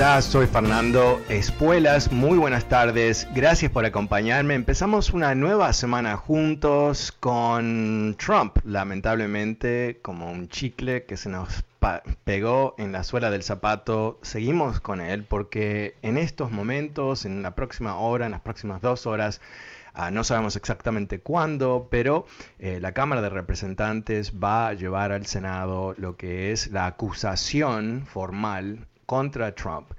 Estás? Soy Fernando Espuelas. Muy buenas tardes. Gracias por acompañarme. Empezamos una nueva semana juntos con Trump, lamentablemente como un chicle que se nos pegó en la suela del zapato. Seguimos con él porque en estos momentos, en la próxima hora, en las próximas dos horas, Uh, no sabemos exactamente cuándo, pero eh, la Cámara de Representantes va a llevar al Senado lo que es la acusación formal contra Trump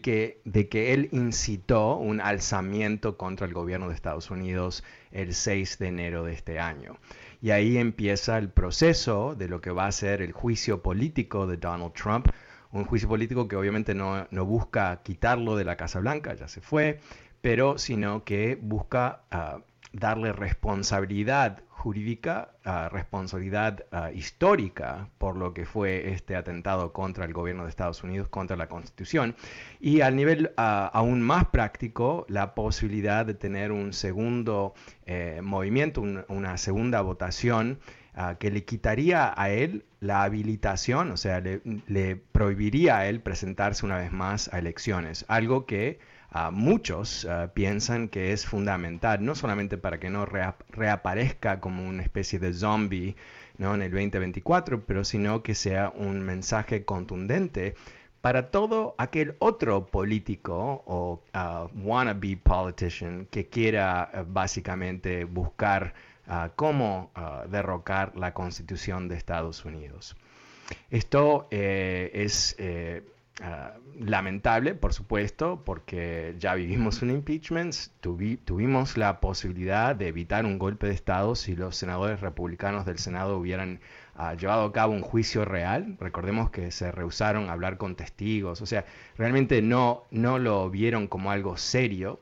que, de que él incitó un alzamiento contra el gobierno de Estados Unidos el 6 de enero de este año. Y ahí empieza el proceso de lo que va a ser el juicio político de Donald Trump, un juicio político que obviamente no, no busca quitarlo de la Casa Blanca, ya se fue, pero sino que busca uh, darle responsabilidad jurídica, uh, responsabilidad uh, histórica por lo que fue este atentado contra el gobierno de Estados Unidos, contra la Constitución, y al nivel aún más práctico, la posibilidad de tener un segundo eh, movimiento, un, una segunda votación que le quitaría a él la habilitación, o sea, le, le prohibiría a él presentarse una vez más a elecciones, algo que muchos piensan que es fundamental, no solamente para que no reaparezca como una especie de zombie en el 2024, pero sino que sea un mensaje contundente para todo aquel otro político o wannabe politician que quiera básicamente buscar cómo derrocar la constitución de Estados Unidos. Esto eh, es eh, Ah, lamentable, por supuesto, porque ya vivimos un impeachment, tuvimos la posibilidad de evitar un golpe de Estado si los senadores republicanos del Senado hubieran uh, llevado a cabo un juicio real. Recordemos que se rehusaron a hablar con testigos, o sea, realmente no, no lo vieron como algo serio,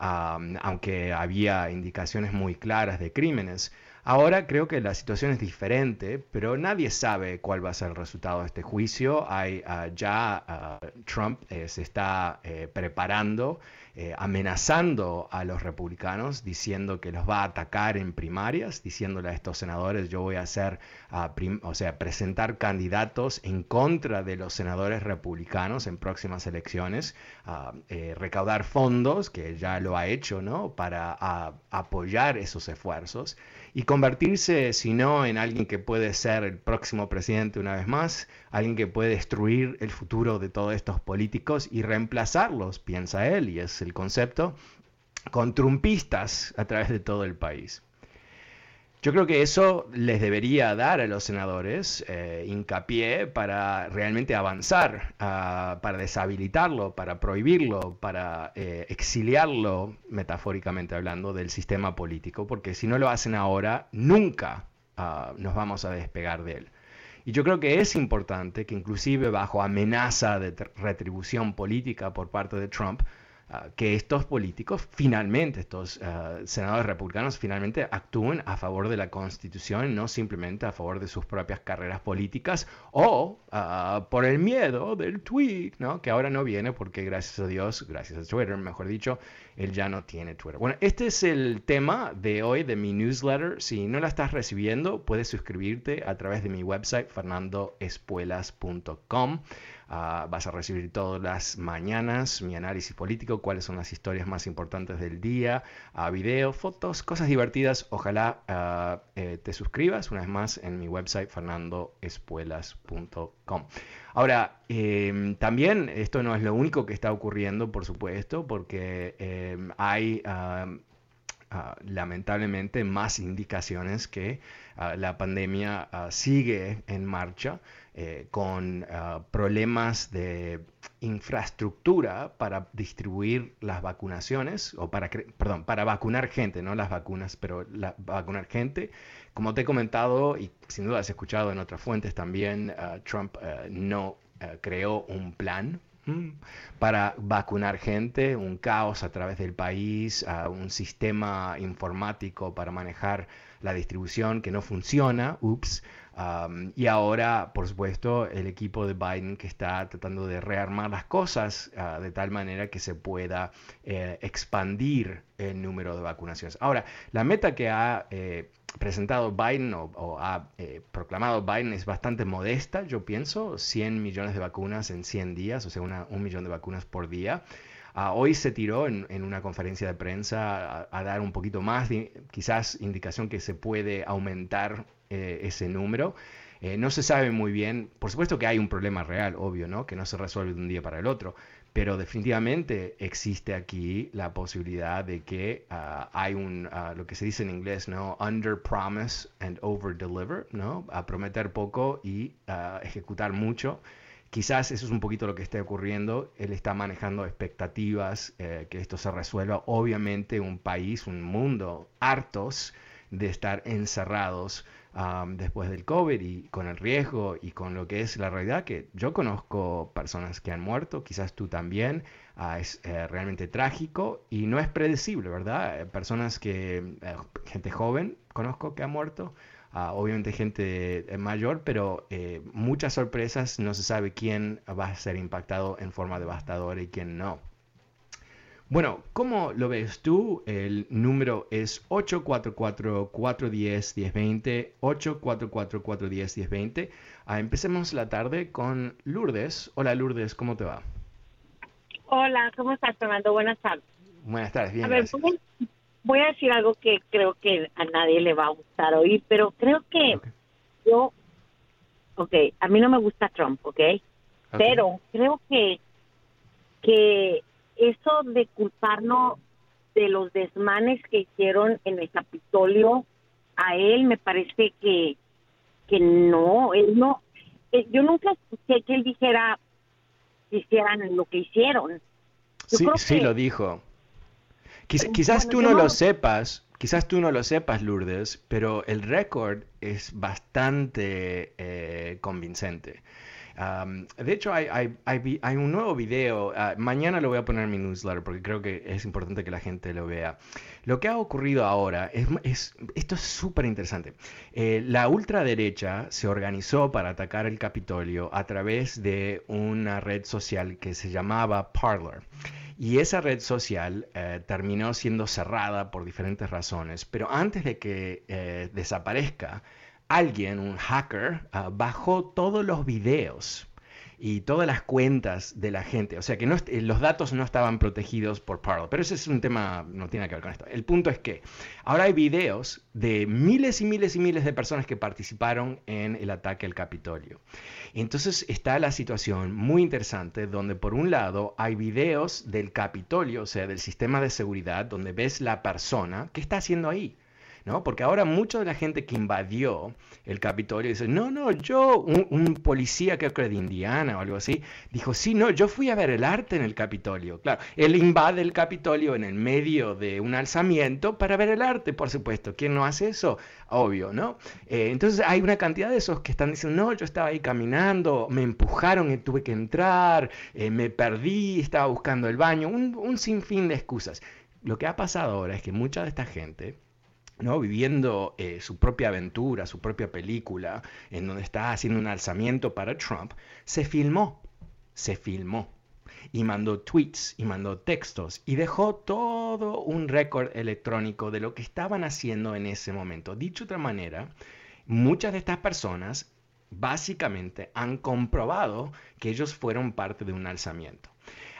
um, aunque había indicaciones muy claras de crímenes. Ahora creo que la situación es diferente, pero nadie sabe cuál va a ser el resultado de este juicio. Hay, uh, ya uh, Trump eh, se está eh, preparando, eh, amenazando a los republicanos, diciendo que los va a atacar en primarias, diciéndole a estos senadores, yo voy a hacer, uh, o sea, presentar candidatos en contra de los senadores republicanos en próximas elecciones, recaudar fondos, que ya lo ha hecho, ¿no? Para apoyar esos esfuerzos y convertirse, si no, en alguien que puede ser el próximo presidente una vez más, alguien que puede destruir el futuro de todos estos políticos y reemplazarlos, piensa él, y es el concepto, con trumpistas a través de todo el país. Yo creo que eso les debería dar a los senadores eh, hincapié para realmente avanzar, uh, para deshabilitarlo, para prohibirlo, para eh, exiliarlo, metafóricamente hablando, del sistema político, porque si no lo hacen ahora, nunca uh, nos vamos a despegar de él. Y yo creo que es importante que inclusive bajo amenaza de retribución política por parte de Trump, Ah, que estos políticos finalmente, estos ah, senadores republicanos finalmente actúen a favor de la Constitución, no simplemente a favor de sus propias carreras políticas o ah, por el miedo del tweet, ¿no? que ahora no viene porque gracias a Dios, gracias a Twitter, mejor dicho, él ya no tiene Twitter. Bueno, este es el tema de hoy de mi newsletter. Si no la estás recibiendo, puedes suscribirte a través de mi website fernandoespuelas.com. Ah, vas a recibir todas las mañanas mi análisis político, cuáles son las historias más importantes del día, uh, video, fotos, cosas divertidas. Ojalá ah, eh, te suscribas una vez más en mi website fernandoespuelas.com. Ahora, em, también esto no es lo único que está ocurriendo, por supuesto, porque em, hay lamentablemente más indicaciones que la pandemia sigue en marcha eh, con problemas de infraestructura para distribuir las vacunaciones, o para, perdón, para vacunar gente, no las vacunas, pero la, vacunar gente. Como te he comentado, y sin duda has escuchado en otras fuentes también, Trump no creó un plan. Para vacunar gente, un caos a través del país, un sistema informático para manejar la distribución que no funciona, ups. y ahora, por supuesto, el equipo de Biden que está tratando de rearmar las cosas ah, de tal manera que se pueda eh, expandir el número de vacunaciones. Ahora, la meta que ha eh, presentado Biden o, ha eh, proclamado Biden es bastante modesta, yo pienso, 100 millones de vacunas en 100 días, o sea, un millón de vacunas por día. Ah, hoy se tiró en, una conferencia de prensa a, dar un poquito más, quizás indicación que se puede aumentar eh, ese número. Eh, no se sabe muy bien, por supuesto que hay un problema real, obvio, ¿no? Que no se resuelve de un día para el otro, pero definitivamente existe aquí la posibilidad de que ah, hay un, ah, lo que se dice en inglés, ¿no? Under promise and over deliver, ¿no? A prometer poco y uh, ejecutar mucho. Quizás eso es un poquito lo que está ocurriendo. Él está manejando expectativas eh, que esto se resuelva. Obviamente un país, un mundo hartos de estar encerrados después del COVID y con el riesgo y con lo que es la realidad, que yo conozco personas que han muerto, quizás tú también, ah, es eh, realmente trágico y no es predecible, ¿verdad? Eh, personas que, eh, gente joven conozco que ha muerto, ah, obviamente gente mayor, pero muchas sorpresas, no se sabe quién va a ser impactado en forma devastadora y quién no. Bueno, ¿cómo lo ves tú? El número es 844-410-1020, 844-410-1020. Ah, empecemos la tarde con Lourdes. Hola Lourdes, ¿cómo te va? Hola, ¿cómo estás, Fernando? Buenas tardes. Buenas tardes, bien. A ver, voy, a decir algo que creo que a nadie le va a gustar oír, pero creo que yo, ok, a mí no me gusta Trump, ¿ok? Pero creo que, que eso de culparnos de los desmanes que hicieron en el Capitolio, a él me parece que, que no, él no, eh, yo nunca escuché que él dijera que hicieran lo que hicieron. sí, sí lo dijo. quizás tú no, lo sepas, quizás tú no lo sepas, Lourdes, pero el récord es bastante eh, convincente de hecho, hay, un nuevo video, ah, mañana lo voy a poner en mi newsletter porque creo que es importante que la gente lo vea. Lo que ha ocurrido ahora es, esto es súper interesante. Eh, la ultraderecha se organizó para atacar el Capitolio a través de una red social que se llamaba Parler. Y esa red social eh, terminó siendo cerrada por diferentes razones, pero antes de que eh, desaparezca, alguien, un hacker, ah, bajó todos los videos y todas las cuentas de la gente. O sea que los datos no estaban protegidos por Parler. Pero ese es un tema, no tiene que ver con esto. El punto es que ahora hay videos de miles y miles y miles de personas que participaron en el ataque al Capitolio. Entonces está la situación muy interesante donde por un lado hay videos del Capitolio, o sea, del sistema de seguridad, donde ves la persona que está haciendo ahí. ¿No? Porque ahora mucha de la gente que invadió el Capitolio dice, no, no, yo, un, policía creo que de Indiana o algo así, dijo, sí, no, yo fui a ver el arte en el Capitolio. Claro, él invade el Capitolio en el medio de un alzamiento para ver el arte, por supuesto. ¿Quién no hace eso? Obvio, ¿no? Eh, entonces hay una cantidad de esos que están diciendo, no, yo estaba ahí caminando, me empujaron y tuve que entrar, eh, me perdí, estaba buscando el baño, un, un sinfín de excusas. Lo que ha pasado ahora es que mucha de esta gente ¿no? viviendo eh, su propia aventura, su propia película, en donde está haciendo un alzamiento para Trump, se filmó, se filmó y mandó tweets y mandó textos y dejó todo un récord electrónico de lo que estaban haciendo en ese momento. Dicho de otra manera, muchas de estas personas básicamente han comprobado que ellos fueron parte de un alzamiento.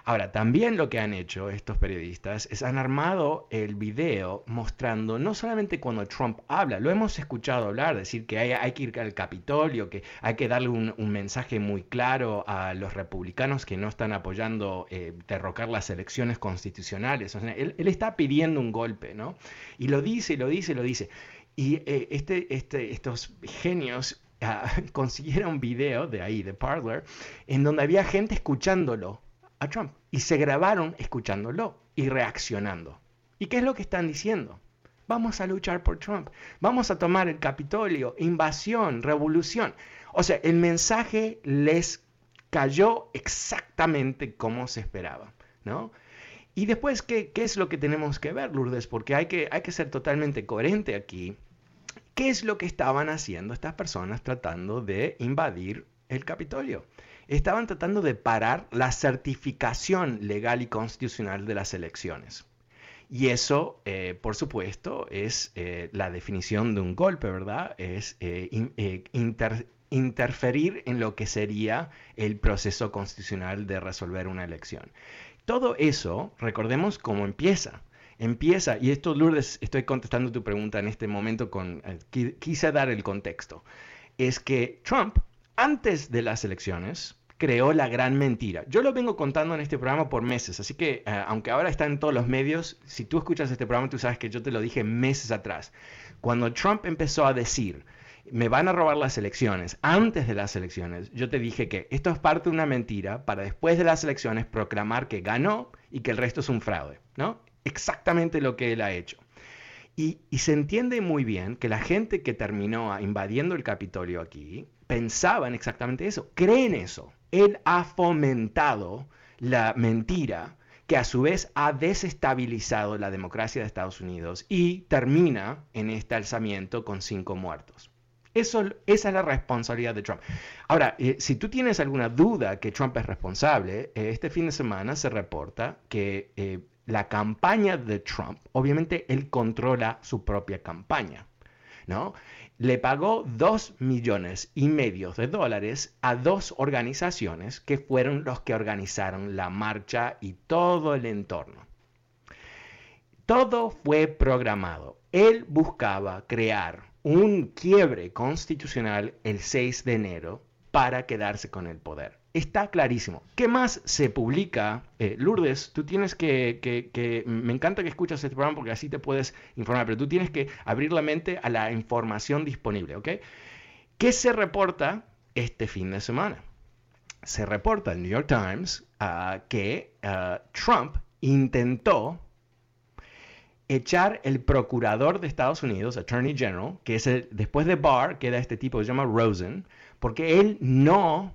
Ahora, también lo que han hecho estos periodistas es han armado el video mostrando no solamente cuando Trump habla, lo hemos escuchado hablar, decir que hay, que ir al Capitolio, que hay que darle un, mensaje muy claro a los republicanos que no están apoyando eh, derrocar las elecciones constitucionales. él, está pidiendo un golpe, ¿no? Y lo dice, lo dice, lo dice. Y eh, este, este, estos genios ah, consiguieron un video de ahí, de Parler, en donde había gente escuchándolo a Trump y se grabaron escuchándolo y reaccionando. ¿Y qué es lo que están diciendo? Vamos a luchar por Trump, vamos a tomar el Capitolio, invasión, revolución. O sea, el mensaje les cayó exactamente como se esperaba, ¿no? Y después, ¿qué, ¿qué, es lo que tenemos que ver, Lourdes? Porque hay que, hay que ser totalmente coherente aquí. ¿Qué es lo que estaban haciendo estas personas tratando de invadir el Capitolio? Estaban tratando de parar la certificación legal y constitucional de las elecciones. Y eso, eh, por supuesto, es eh, la definición de un golpe, ¿verdad? Es eh, interferir en lo que sería el proceso constitucional de resolver una elección. Todo eso, recordemos cómo empieza. Empieza, y esto, Lourdes, estoy contestando tu pregunta en este momento con, quise dar el contexto, es que Trump antes de las elecciones, creó la gran mentira. Yo lo vengo contando en este programa por meses, así que eh, aunque ahora está en todos los medios, si tú escuchas este programa, tú sabes que yo te lo dije meses atrás. Cuando Trump empezó a decir, me van a robar las elecciones, antes de las elecciones, yo te dije que esto es parte de una mentira para después de las elecciones proclamar que ganó y que el resto es un fraude, ¿no? Exactamente lo que él ha hecho. Y, y, se entiende muy bien que la gente que terminó invadiendo el Capitolio aquí pensaban exactamente eso, creen eso. Él ha fomentado la mentira que a su vez ha desestabilizado la democracia de Estados Unidos y termina en este alzamiento con cinco muertos. Eso, esa es la responsabilidad de Trump. Ahora, eh, si tú tienes alguna duda que Trump es responsable, eh, este fin de semana se reporta que eh, la campaña de Trump, obviamente él controla su propia campaña, ¿no? Le pagó dos millones y medio de dólares a dos organizaciones que fueron los que organizaron la marcha y todo el entorno. Todo fue programado. Él buscaba crear un quiebre constitucional el 6 de enero para quedarse con el poder está clarísimo. ¿Qué más se publica? Eh, Lourdes, tú tienes que, que, me encanta que escuchas este programa porque así te puedes informar, pero tú tienes que abrir la mente a la información disponible, ¿ok? ¿Qué se reporta este fin de semana? Se reporta en New York Times ah, que ah, Trump intentó echar el procurador de Estados Unidos, Attorney General, que es el, después de Barr, queda este tipo que se llama Rosen, porque él no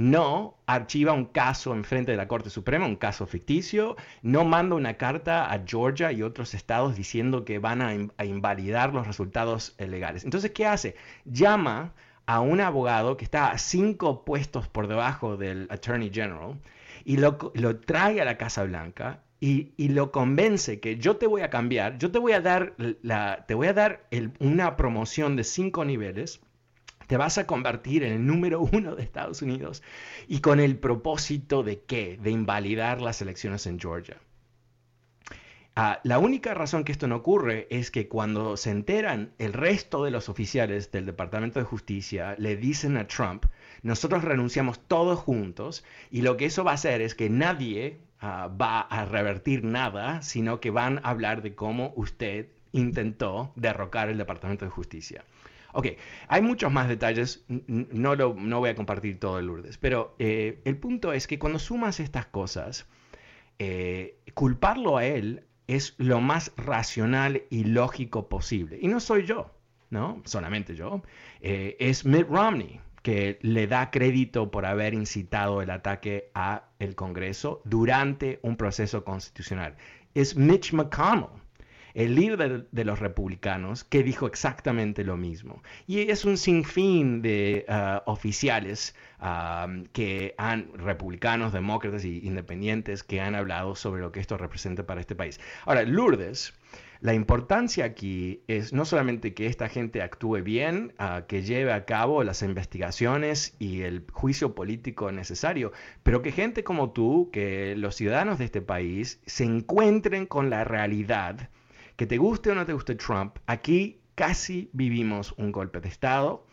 no archiva un caso en frente de la Corte Suprema, un caso ficticio, no manda una carta a Georgia y otros estados diciendo que van a, invalidar los resultados legales. Entonces, ¿qué hace? Llama a un abogado que está a cinco puestos por debajo del Attorney General y lo, trae a la Casa Blanca y, lo convence que yo te voy a cambiar, yo te voy a dar, la, te voy a dar una promoción de cinco niveles te vas a convertir en el número uno de Estados Unidos y con el propósito de qué? De invalidar las elecciones en Georgia. Ah, la única razón que esto no ocurre es que cuando se enteran el resto de los oficiales del Departamento de Justicia le dicen a Trump, nosotros renunciamos todos juntos y lo que eso va a hacer es que nadie ah, va a revertir nada, sino que van a hablar de cómo usted intentó derrocar el Departamento de Justicia. Ok, hay muchos más detalles, no, lo, no voy a compartir todo el Lourdes, pero eh, el punto es que cuando sumas estas cosas, eh, culparlo a él es lo más racional y lógico posible. Y no soy yo, ¿no? Solamente yo. Eh, es Mitt Romney que le da crédito por haber incitado el ataque a el Congreso durante un proceso constitucional. Es Mitch McConnell el líder de, los republicanos, que dijo exactamente lo mismo. Y es un sinfín de uh, oficiales um, que han, republicanos, demócratas e independientes, que han hablado sobre lo que esto representa para este país. Ahora, Lourdes, La importancia aquí es no solamente que esta gente actúe bien, ah, que lleve a cabo las investigaciones y el juicio político necesario, pero que gente como tú, que los ciudadanos de este país se encuentren con la realidad, que te guste o no te guste Trump, aquí casi vivimos un golpe de Estado.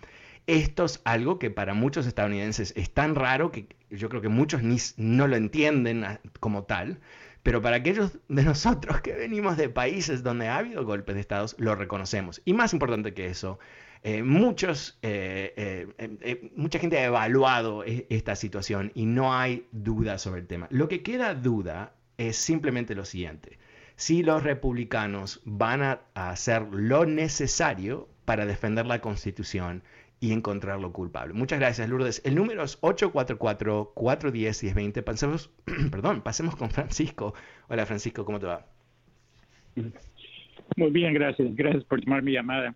Esto es algo que para muchos estadounidenses es tan raro que yo creo que muchos ni, no lo entienden como tal. Pero para aquellos de nosotros que venimos de países donde ha habido golpes de estados, lo reconocemos. Y más importante que eso, eh, muchos, eh, eh, mucha gente ha evaluado e, esta situación y no hay duda sobre el tema. Lo que queda duda es simplemente lo siguiente. Si los republicanos van a hacer lo necesario para defender la constitución y encontrarlo culpable. Muchas gracias, Lourdes. El número es 844-410-1020. Pasemos, perdón, pasemos con Francisco. Hola, Francisco, ¿cómo te va? Muy bien, gracias. Gracias por tomar mi llamada.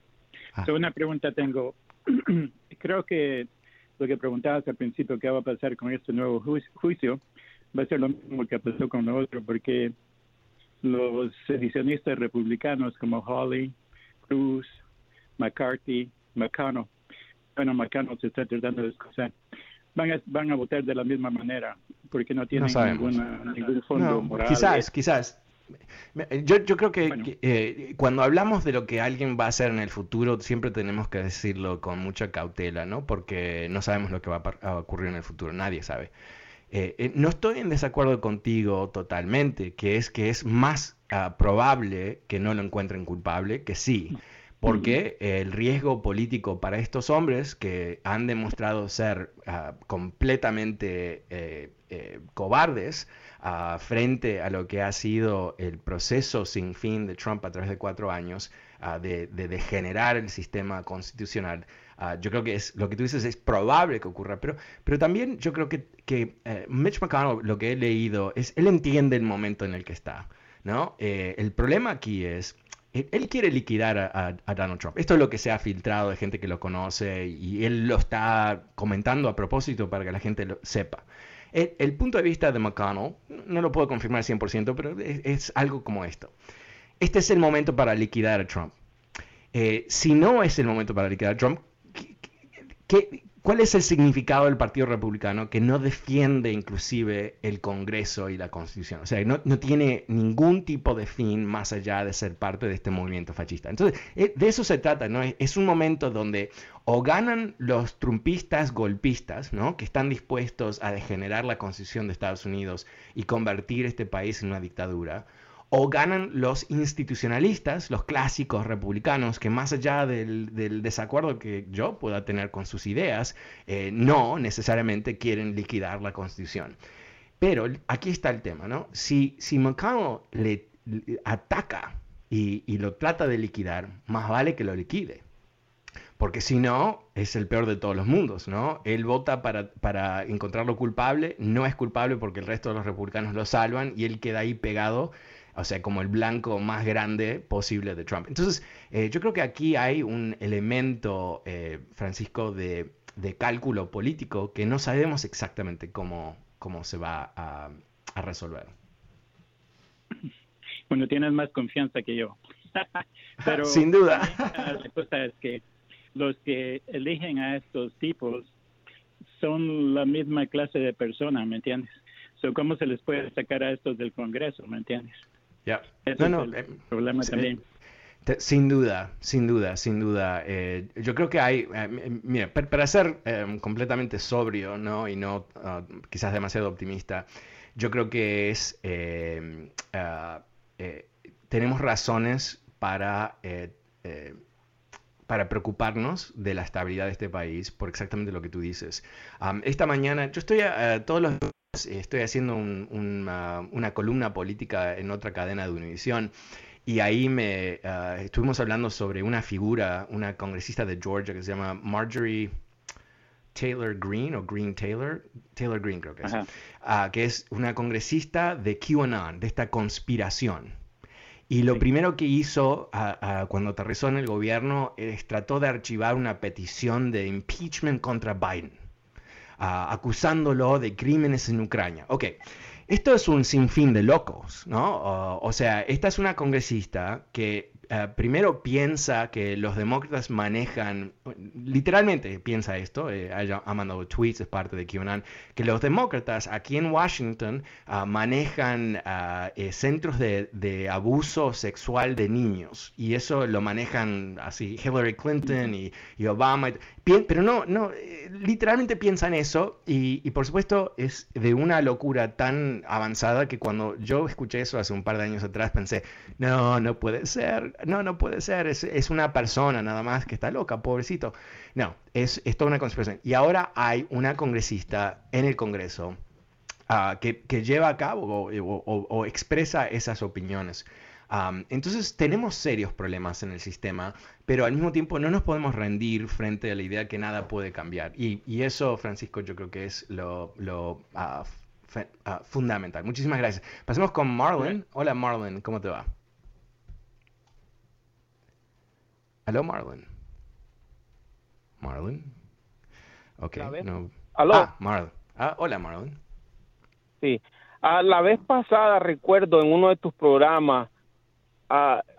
Ah. una pregunta tengo. Creo que lo que preguntabas al principio, ¿qué va a pasar con este nuevo juicio? Va a ser lo mismo que pasó con lo otro, porque los sedicionistas republicanos como Hawley, Cruz, McCarthy, McConnell, bueno, McConnell se está tratando de excusar, van a, van a votar de la misma manera, porque no tienen ningún fondo moral. Quizás, quizás. Yo, yo creo que, eh, cuando hablamos de lo que alguien va a hacer en el futuro, siempre tenemos que decirlo con mucha cautela, ¿no? Porque no sabemos lo que va a, ocurrir en el futuro, nadie sabe. Eh, eh, no estoy en desacuerdo contigo totalmente, que es que es más ah, probable que no lo encuentren culpable que sí porque el riesgo político para estos hombres que han demostrado ser ah, completamente eh, eh, cobardes ah, frente a lo que ha sido el proceso sin fin de Trump a través de cuatro años de, degenerar el sistema constitucional. yo creo que es lo que tú dices es probable que ocurra, pero, pero también yo creo que, que eh, Mitch McConnell, lo que he leído, es él entiende el momento en el que está. ¿no? el problema aquí es él quiere liquidar a, Donald Trump. Esto es lo que se ha filtrado de gente que lo conoce y él lo está comentando a propósito para que la gente lo sepa. El, punto de vista de McConnell, no lo puedo confirmar 100%, pero es, algo como esto. Este es el momento para liquidar a Trump. Eh, si no es el momento para liquidar a Trump, ¿qué, ¿Cuál es el significado del Partido Republicano que no defiende inclusive el Congreso y la Constitución? O sea, no, tiene ningún tipo de fin más allá de ser parte de este movimiento fascista. Entonces, eh, de eso se trata, ¿no? Es un momento donde o ganan los trumpistas golpistas, ¿no? Que están dispuestos a degenerar la Constitución de Estados Unidos y convertir este país en una dictadura, o ganan los institucionalistas, los clásicos republicanos, que más allá del, desacuerdo que yo pueda tener con sus ideas, eh, no necesariamente quieren liquidar la constitución. Pero aquí está el tema, ¿no? Si, si McConnell le, ataca y, lo trata de liquidar, más vale que lo liquide. Porque si no, es el peor de todos los mundos, ¿no? Él vota para encontrarlo culpable, no es culpable porque el resto de los republicanos lo salvan y él queda ahí pegado o sea, como el blanco más grande posible de Trump. Entonces, eh, yo creo que aquí hay un elemento, eh, Francisco, de, cálculo político que no sabemos exactamente cómo, cómo se va a, resolver. Bueno, tienes más confianza que yo. Pero Sin duda. La cosa es que los que eligen a estos tipos son la misma clase de persona, ¿me entiendes? ¿Cómo se les puede sacar a estos del Congreso, ¿me entiendes? Ya. No, no, eh, problema también. sin duda, sin duda, sin duda. Eh, yo creo que hay, eh, mira, para, ser completamente sobrio, ¿no? Y no ah, quizás demasiado optimista, yo creo que es, ah, tenemos razones para, para preocuparnos de la estabilidad de este país por exactamente lo que tú dices. esta mañana, yo estoy todos los estoy haciendo una, columna política en otra cadena de Univisión y ahí me ah, estuvimos hablando sobre una figura, una congresista de Georgia que se llama Marjorie Taylor Green o Green Taylor, Taylor Green creo que es, ah, que es una congresista de QAnon, de esta conspiración. Y lo primero que hizo ah, cuando aterrizó en el gobierno es trató de archivar una petición de impeachment contra Biden acusándolo de crímenes en Ucrania. Ok, esto es un sinfín de locos, ¿no? o sea, esta es una congresista que eh, primero piensa que los demócratas manejan, literalmente piensa esto, eh, ha mandado tweets, es parte de QAnon, que los demócratas aquí en Washington ah, manejan ah, eh, centros de, abuso sexual de niños. Y eso lo manejan así Hillary Clinton y, y Obama. Pero no, no, eh, literalmente piensan eso y, por supuesto es de una locura tan avanzada que cuando yo escuché eso hace un par de años atrás pensé, no, no puede ser, no, no puede ser, es, una persona nada más que está loca, pobrecito. No, es, es toda una conspiración. Y ahora hay una congresista en el Congreso ah, que, lleva a cabo o expresa esas opiniones entonces tenemos serios problemas en el sistema, pero al mismo tiempo no nos podemos rendir frente a la idea que nada puede cambiar. Y, eso, Francisco, yo creo que es lo, ah, ah, fundamental. Muchísimas gracias. Pasemos con Marlon. Hola Marlon, ¿cómo te va? Aló Marlon. Marlon. Ok. No. ¿Aló? Ah, Marlon. Ah, hola Marlon. Sí. A la vez pasada recuerdo en uno de tus programas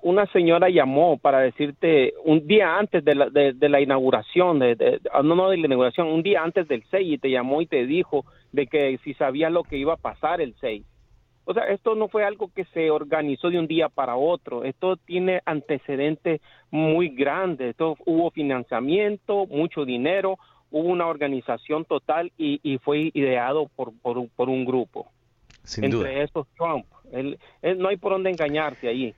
una señora llamó para decirte un día antes de la, de, la inauguración, de, ah, no, no de la inauguración, un día antes del 6 y te llamó y te dijo de que si sabía lo que iba a pasar el 6. O sea, esto no fue algo que se organizó de un día para otro, esto tiene antecedentes muy grandes, esto hubo financiamiento, mucho dinero, hubo una organización total y, y fue ideado por, por, por un grupo. Sin Entre duda. esos Trump no hay por dónde engañarse allí.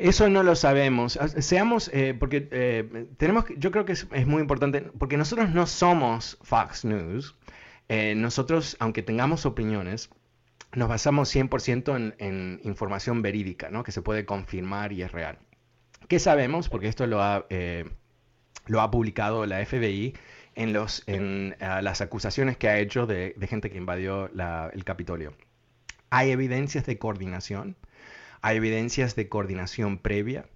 eso no lo sabemos. Seamos, eh, porque eh, tenemos, yo creo que es, muy importante, porque nosotros no somos Fox News. Eh, nosotros, aunque tengamos opiniones, nos basamos 100% en, información verídica, ¿no? que se puede confirmar y es real. ¿Qué sabemos? Porque esto lo ha, lo ha publicado la FBI en, los, en las acusaciones que ha hecho de, gente que invadió el Capitolio. Hay evidencias de coordinación, hay evidencias de coordinación previa,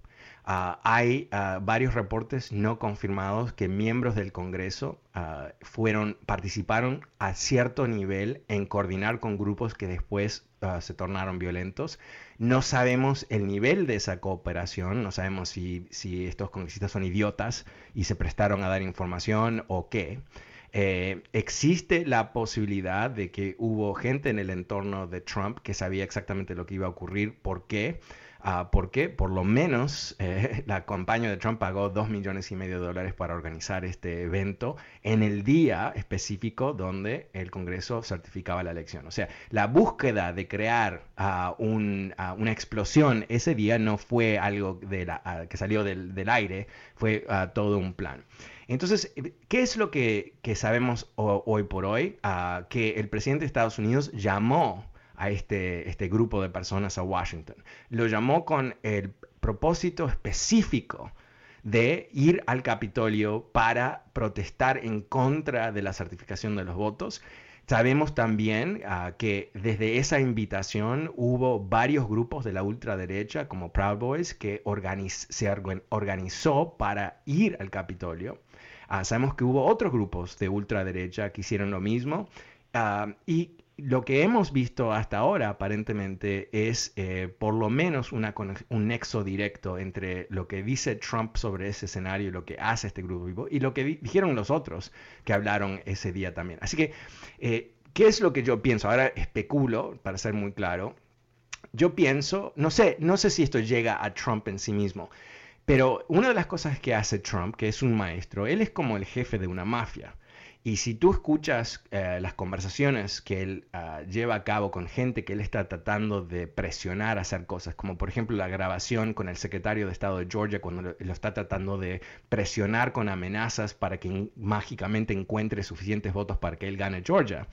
ah, hay ah, varios reportes no confirmados que miembros del Congreso ah, fueron, participaron a cierto nivel en coordinar con grupos que después se tornaron violentos. No sabemos el nivel de esa cooperación, no sabemos si, si estos congresistas son idiotas y se prestaron a dar información o qué. Eh, existe la posibilidad de que hubo gente en el entorno de Trump que sabía exactamente lo que iba a ocurrir. ¿Por qué? Porque por lo menos eh, la campaña de Trump pagó dos millones y medio de dólares para organizar este evento en el día específico donde el Congreso certificaba la elección. O sea, la búsqueda de crear ah, ah, una explosión ese día no fue algo de la, que salió del, aire, fue todo un plan. Entonces, ¿qué es lo que, sabemos hoy por hoy? Que el presidente de Estados Unidos llamó a este, este grupo de personas a Washington. Lo llamó con el propósito específico de ir al Capitolio para protestar en contra de la certificación de los votos. Sabemos también ah, que desde esa invitación hubo varios grupos de la ultraderecha como Proud Boys que se organizó para ir al Capitolio. Ah, sabemos que hubo otros grupos de ultraderecha que hicieron lo mismo. Ah, y lo que hemos visto hasta ahora aparentemente es eh, por lo menos un nexo directo entre lo que dice Trump sobre ese escenario y lo que hace este grupo y lo que dijeron los otros que hablaron ese día también. Así que, eh, ¿qué es lo que yo pienso? Ahora especulo, para ser muy claro. Yo pienso, no sé, no sé si esto llega a Trump en sí mismo, pero una de las cosas que hace Trump, que es un maestro, él es como el jefe de una mafia. Y si tú escuchas eh, las conversaciones que él ah, lleva a cabo con gente que él está tratando de presionar a hacer cosas, como por ejemplo la grabación con el secretario de Estado de Georgia cuando lo, está tratando de presionar con amenazas para que mágicamente encuentre suficientes votos para que él gane Georgia,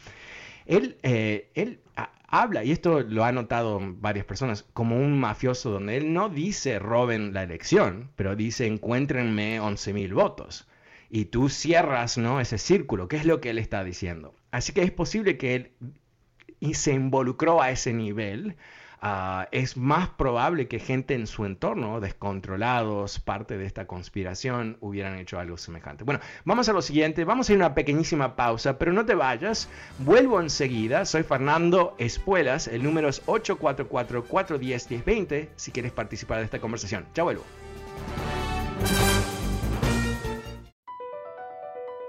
él, eh, él habla, y esto lo ha notado varias personas, como un mafioso donde él no dice roben la elección, pero dice encuéntrenme 11 mil votos. Y tú cierras ¿no? ese círculo, que es lo que él está diciendo. Así que es posible que él y se involucró a ese nivel Ah, es más probable que gente en su entorno, descontrolados, parte de esta conspiración, hubieran hecho algo semejante. Bueno, vamos a lo siguiente, vamos a ir a una pequeñísima pausa, pero no te vayas, vuelvo enseguida, soy Fernando Espuelas, el número es 844-410-1020 si quieres participar de esta conversación. Ya vuelvo.